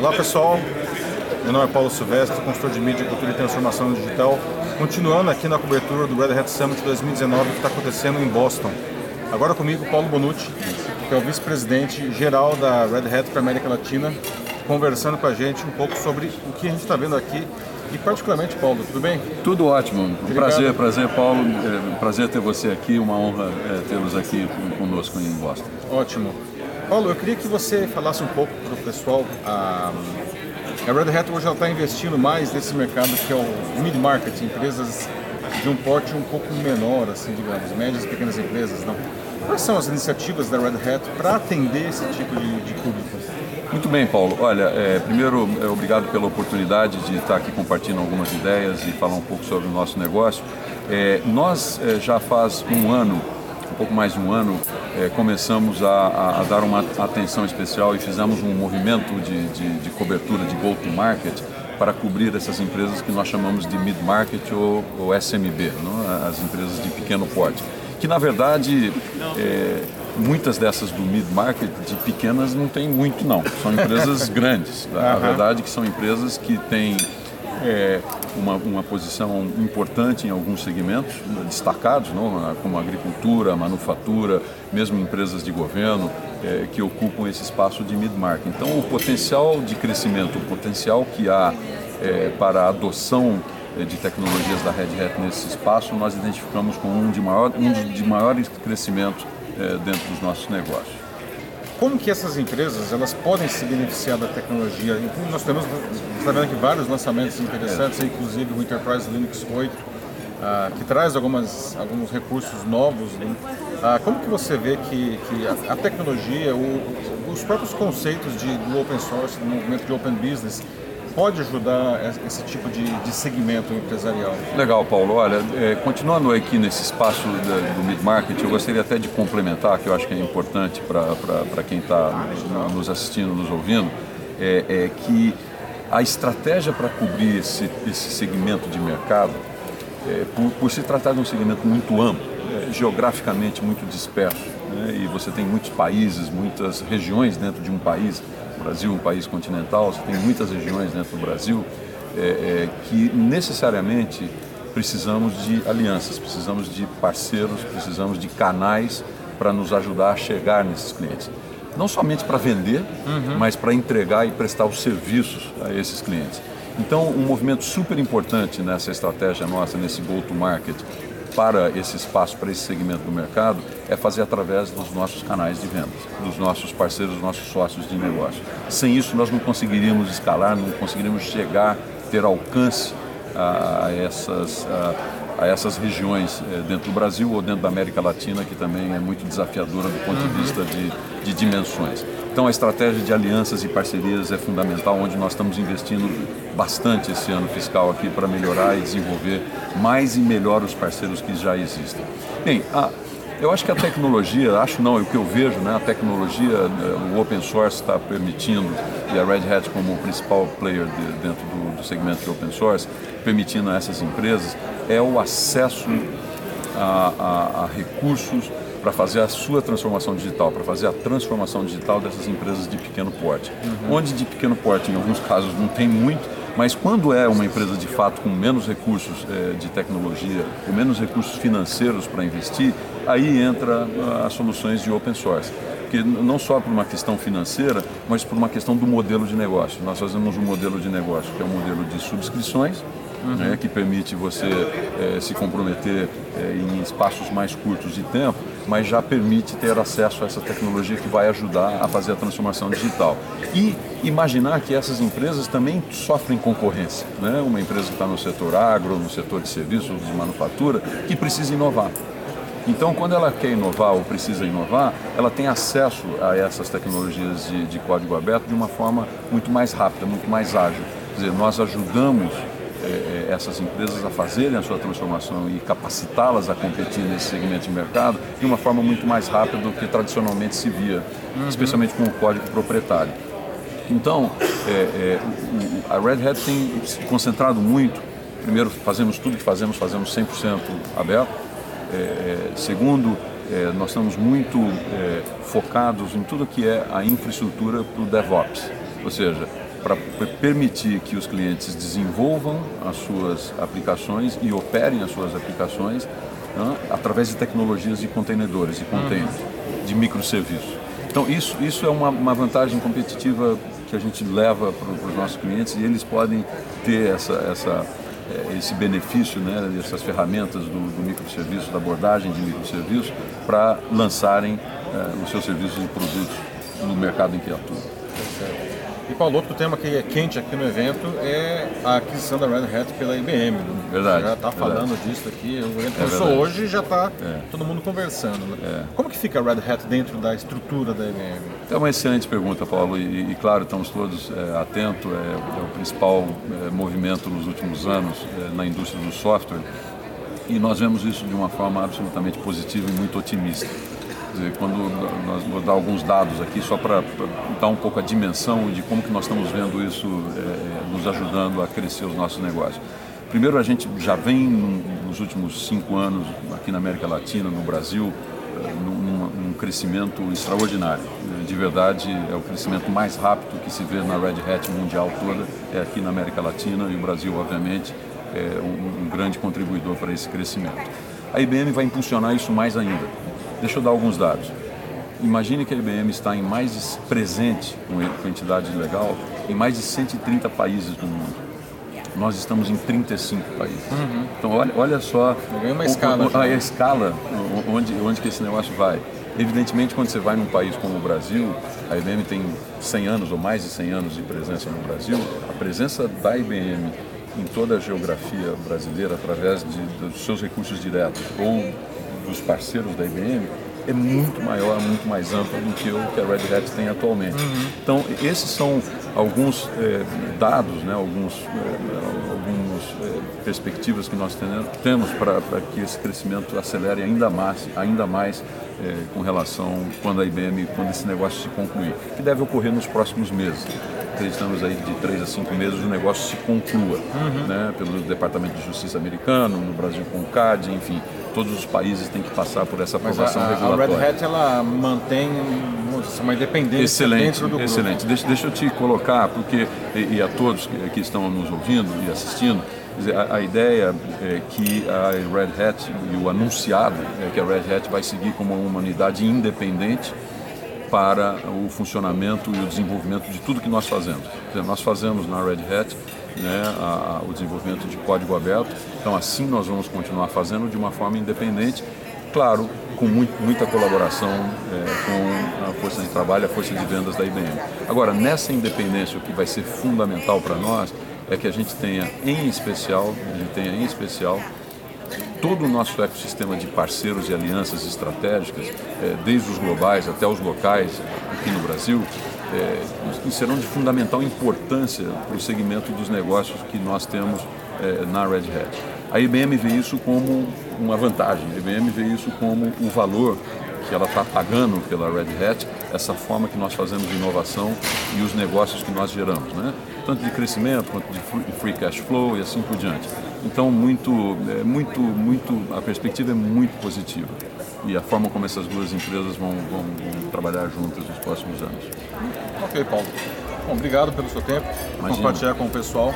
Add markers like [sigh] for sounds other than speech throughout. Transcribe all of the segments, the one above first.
Olá pessoal, meu nome é Paulo Silvestre, consultor de mídia, cultura e transformação digital. Continuando aqui na cobertura do Red Hat Summit 2019 que está acontecendo em Boston. Agora comigo Paulo Bonucci, que é o vice-presidente geral da Red Hat para a América Latina, conversando com a gente um pouco sobre o que a gente está vendo aqui e particularmente Paulo, tudo bem? Tudo ótimo, um prazer, prazer Paulo, é, prazer ter você aqui, uma honra é, tê-los aqui conosco em Boston. Ótimo. Paulo, eu queria que você falasse um pouco para o pessoal. A, a Red Hat hoje está investindo mais nesse mercado que é o mid-market, empresas de um porte um pouco menor, assim, digamos, médias e pequenas empresas, não? Quais são as iniciativas da Red Hat para atender esse tipo de, de público? Muito bem, Paulo. Olha, é, primeiro, é, obrigado pela oportunidade de estar aqui compartilhando algumas ideias e falar um pouco sobre o nosso negócio. É, nós é, já faz um ano pouco mais de um ano, é, começamos a, a, dar uma atenção especial e fizemos um movimento de, de, de cobertura de go-to-market para cobrir essas empresas que nós chamamos de mid-market ou, ou, SMB, não? as empresas de pequeno porte. Que na verdade, é, muitas dessas do mid-market, de pequenas, não tem muito não, são empresas [laughs] grandes. A verdade é que são empresas que têm é, uma, uma posição importante em alguns segmentos destacados, não? como a agricultura, a manufatura, mesmo empresas de governo é, que ocupam esse espaço de mid-market. Então, o potencial de crescimento, o potencial que há é, para a adoção é, de tecnologias da Red Hat nesse espaço, nós identificamos como um de maior, um de maiores crescimentos é, dentro dos nossos negócios. Como que essas empresas elas podem se beneficiar da tecnologia? Nós temos, está vendo aqui vários lançamentos interessantes, é. inclusive o Enterprise Linux 8, ah, que traz algumas, alguns recursos novos. Né? Ah, como que você vê que, que a, a tecnologia, o, os próprios conceitos de, do open source, do movimento de open business, pode ajudar esse tipo de, de segmento empresarial. Legal, Paulo. Olha, é, continuando aqui nesse espaço da, do mid-market, eu gostaria até de complementar, que eu acho que é importante para quem está nos assistindo, nos ouvindo, é, é que a estratégia para cobrir esse, esse segmento de mercado, é, por, por, se tratar de um segmento muito amplo, é, geograficamente muito disperso, né, e você tem muitos países, muitas regiões dentro de um país, o Brasil é um país continental, você tem muitas regiões dentro do Brasil é, é, que necessariamente precisamos de alianças, precisamos de parceiros, precisamos de canais para nos ajudar a chegar nesses clientes. Não somente para vender, uhum. mas para entregar e prestar os serviços a esses clientes. Então, um movimento super importante nessa estratégia nossa, nesse go-to-market, para esse espaço, para esse segmento do mercado, é fazer através dos nossos canais de vendas, dos nossos parceiros, dos nossos sócios de negócio. Sem isso, nós não conseguiríamos escalar, não conseguiríamos chegar, ter alcance a, essas, a, a essas regiões eh, dentro do Brasil ou dentro da América Latina, que também é muito desafiadora do ponto de vista de, de dimensões. Então a estratégia de alianças e parcerias é fundamental, onde nós estamos investindo bastante esse ano fiscal aqui para melhorar e desenvolver mais e melhor os parceiros que já existem. Bem, a, eu acho que a tecnologia, acho não, é o que eu vejo, né, a tecnologia, eh, o open source está permitindo, e a Red Hat como o principal player de, dentro do, do, segmento de open source, permitindo a essas empresas, é o acesso a, a, a recursos para fazer a sua transformação digital, para fazer a transformação digital dessas empresas de pequeno porte. Uhum. Onde de pequeno porte, em alguns casos, não tem muito, mas quando é uma empresa de fato com menos recursos é, de tecnologia, com menos recursos financeiros para investir, aí entra ah, as soluções de open source. Porque não só por uma questão financeira, mas por uma questão do modelo de negócio. Nós fazemos um modelo de negócio que é um modelo de subscrições, uhum. né, que permite você é, se comprometer é, em espaços mais curtos de tempo, mas já permite ter acesso a essa tecnologia que vai ajudar a fazer a transformação digital. E imaginar que essas empresas também sofrem concorrência. Né? Uma empresa que está no setor agro, no setor de serviços, de manufatura, que precisa inovar. Então, quando ela quer inovar ou precisa inovar, ela tem acesso a essas tecnologias de, de código aberto de uma forma muito mais rápida, muito mais ágil. Quer dizer, nós ajudamos é, é, essas empresas a fazerem a sua transformação e capacitá-las a competir nesse segmento de mercado de uma forma muito mais rápida do que tradicionalmente se via, uhum. especialmente com o código proprietário. Então, é, é, a Red Hat tem se concentrado muito. Primeiro, fazemos tudo que fazemos, fazemos 100% aberto. É, segundo, nós estamos muito focados em tudo que é a infraestrutura para o DevOps. Ou seja, para permitir que os clientes desenvolvam as suas aplicações e operem as suas aplicações né, através de tecnologias de contenedores, de containers, uhum. de microserviços. Então isso, isso é uma, uma vantagem competitiva que a gente leva para os nossos clientes e eles podem ter essa, essa, eh, esse benefício, né, essas ferramentas do, do microserviço, da abordagem de microserviços, para lançarem é, os seus serviços e produtos no mercado em que atuam. Paulo, outro tema que é quente aqui no evento é a aquisição da Red Hat pela IBM. Verdade. Já está falando disso aqui. O evento começou hoje e já está é. todo mundo conversando. Né? É. Como que fica a Red Hat dentro da estrutura da IBM? É uma excelente pergunta, Paulo. E, e claro, estamos todos é, atentos. É, é, o principal é, movimento nos últimos anos na indústria do software. E nós vemos isso de uma forma absolutamente positiva e muito otimista dizer, quando nós vou dar alguns dados aqui só para dar um pouco a dimensão de como que nós estamos vendo isso é, nos ajudando a crescer os nossos negócios. Primeiro, a gente já vem nos últimos cinco anos aqui na América Latina, no Brasil, é, num, num crescimento extraordinário. De verdade, é o crescimento mais rápido que se vê na Red Hat mundial toda, é aqui na América Latina e o Brasil, obviamente, é um, um grande contribuidor para esse crescimento. A IBM vai impulsionar isso mais ainda. Deixa eu dar alguns dados. Imagine que a IBM está em mais de, presente com entidade legal em mais de 130 países do mundo. Nós estamos em 35 países. Uhum. Então olha, olha só uma escala, o, a, a, escala onde, onde que esse negócio vai. Evidentemente, quando você vai num país como o Brasil, a IBM tem 100 anos ou mais de 100 anos de presença no Brasil, a presença da IBM em toda a geografia brasileira, através de, dos seus recursos diretos ou dos parceiros da IBM é muito maior, muito mais ampla do que o que a Red Hat tem atualmente. Uhum. Então, esses são alguns é, dados, né, alguns, é, algumas é, perspectivas que nós temos para que esse crescimento acelere ainda mais, ainda mais com relação quando a IBM, quando esse negócio se concluir, que deve ocorrer nos próximos meses acreditamos aí de três a cinco meses o negócio se conclua, uhum. né, pelo Departamento de Justiça americano, no Brasil com o CAD, enfim, todos os países têm que passar por essa aprovação Mas a, regulatória. A Red Hat ela mantém uma independência excelente, dentro do Excelente. Deixa, deixa eu te colocar, porque e, e a todos que, que, estão nos ouvindo e assistindo, a, a, ideia é que a Red Hat e o anunciado é que a Red Hat vai seguir como uma unidade independente para o funcionamento e o desenvolvimento de tudo que nós fazemos. Dizer, nós fazemos na Red Hat né, a, o desenvolvimento de código aberto, então assim nós vamos continuar fazendo de uma forma independente, claro, com muito, muita colaboração é, com a força de trabalho, a força de vendas da IBM. Agora, nessa independência, o que vai ser fundamental para nós é que a gente tenha em especial, a gente tenha em especial todo o nosso ecossistema de parceiros e alianças estratégicas, é, desde os globais até os locais aqui no Brasil, é, que serão de fundamental importância para o segmento dos negócios que nós temos é, na Red Hat. A IBM vê isso como uma vantagem, a IBM vê isso como o valor que ela está pagando pela Red Hat, essa forma que nós fazemos de inovação e os negócios que nós geramos, né? tanto de crescimento quanto de free cash flow e assim por diante. Então, muito, é, muito, muito, a perspectiva é muito positiva e a forma como essas duas empresas vão, vão, vão trabalhar juntas nos próximos anos. Ok, Paulo. Bom, obrigado pelo seu tempo, Imagina. compartilhar com o pessoal.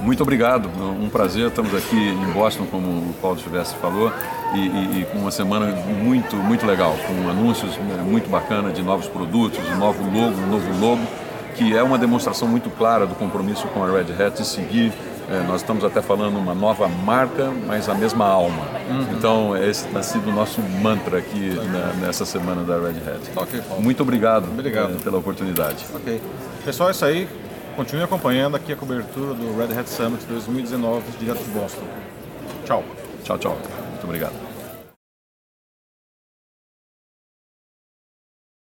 Muito obrigado, um prazer. Estamos aqui em Boston, como o Paulo Silvestre falou, e, e, e, com uma semana muito, muito legal, com anúncios né, muito bacana de novos produtos, um novo logo, novo logo, que é uma demonstração muito clara do compromisso com a Red Hat de seguir é, nós estamos até falando uma nova marca, mas a mesma alma. Uhum. Então, esse tem sido o nosso mantra aqui né, nessa semana da Red Hat. Okay, Muito obrigado, obrigado. É, pela oportunidade. Ok. Pessoal, é isso aí. Continue acompanhando aqui a cobertura do Red Hat Summit 2019 direto de Boston. Tchau. Tchau, tchau. Muito obrigado.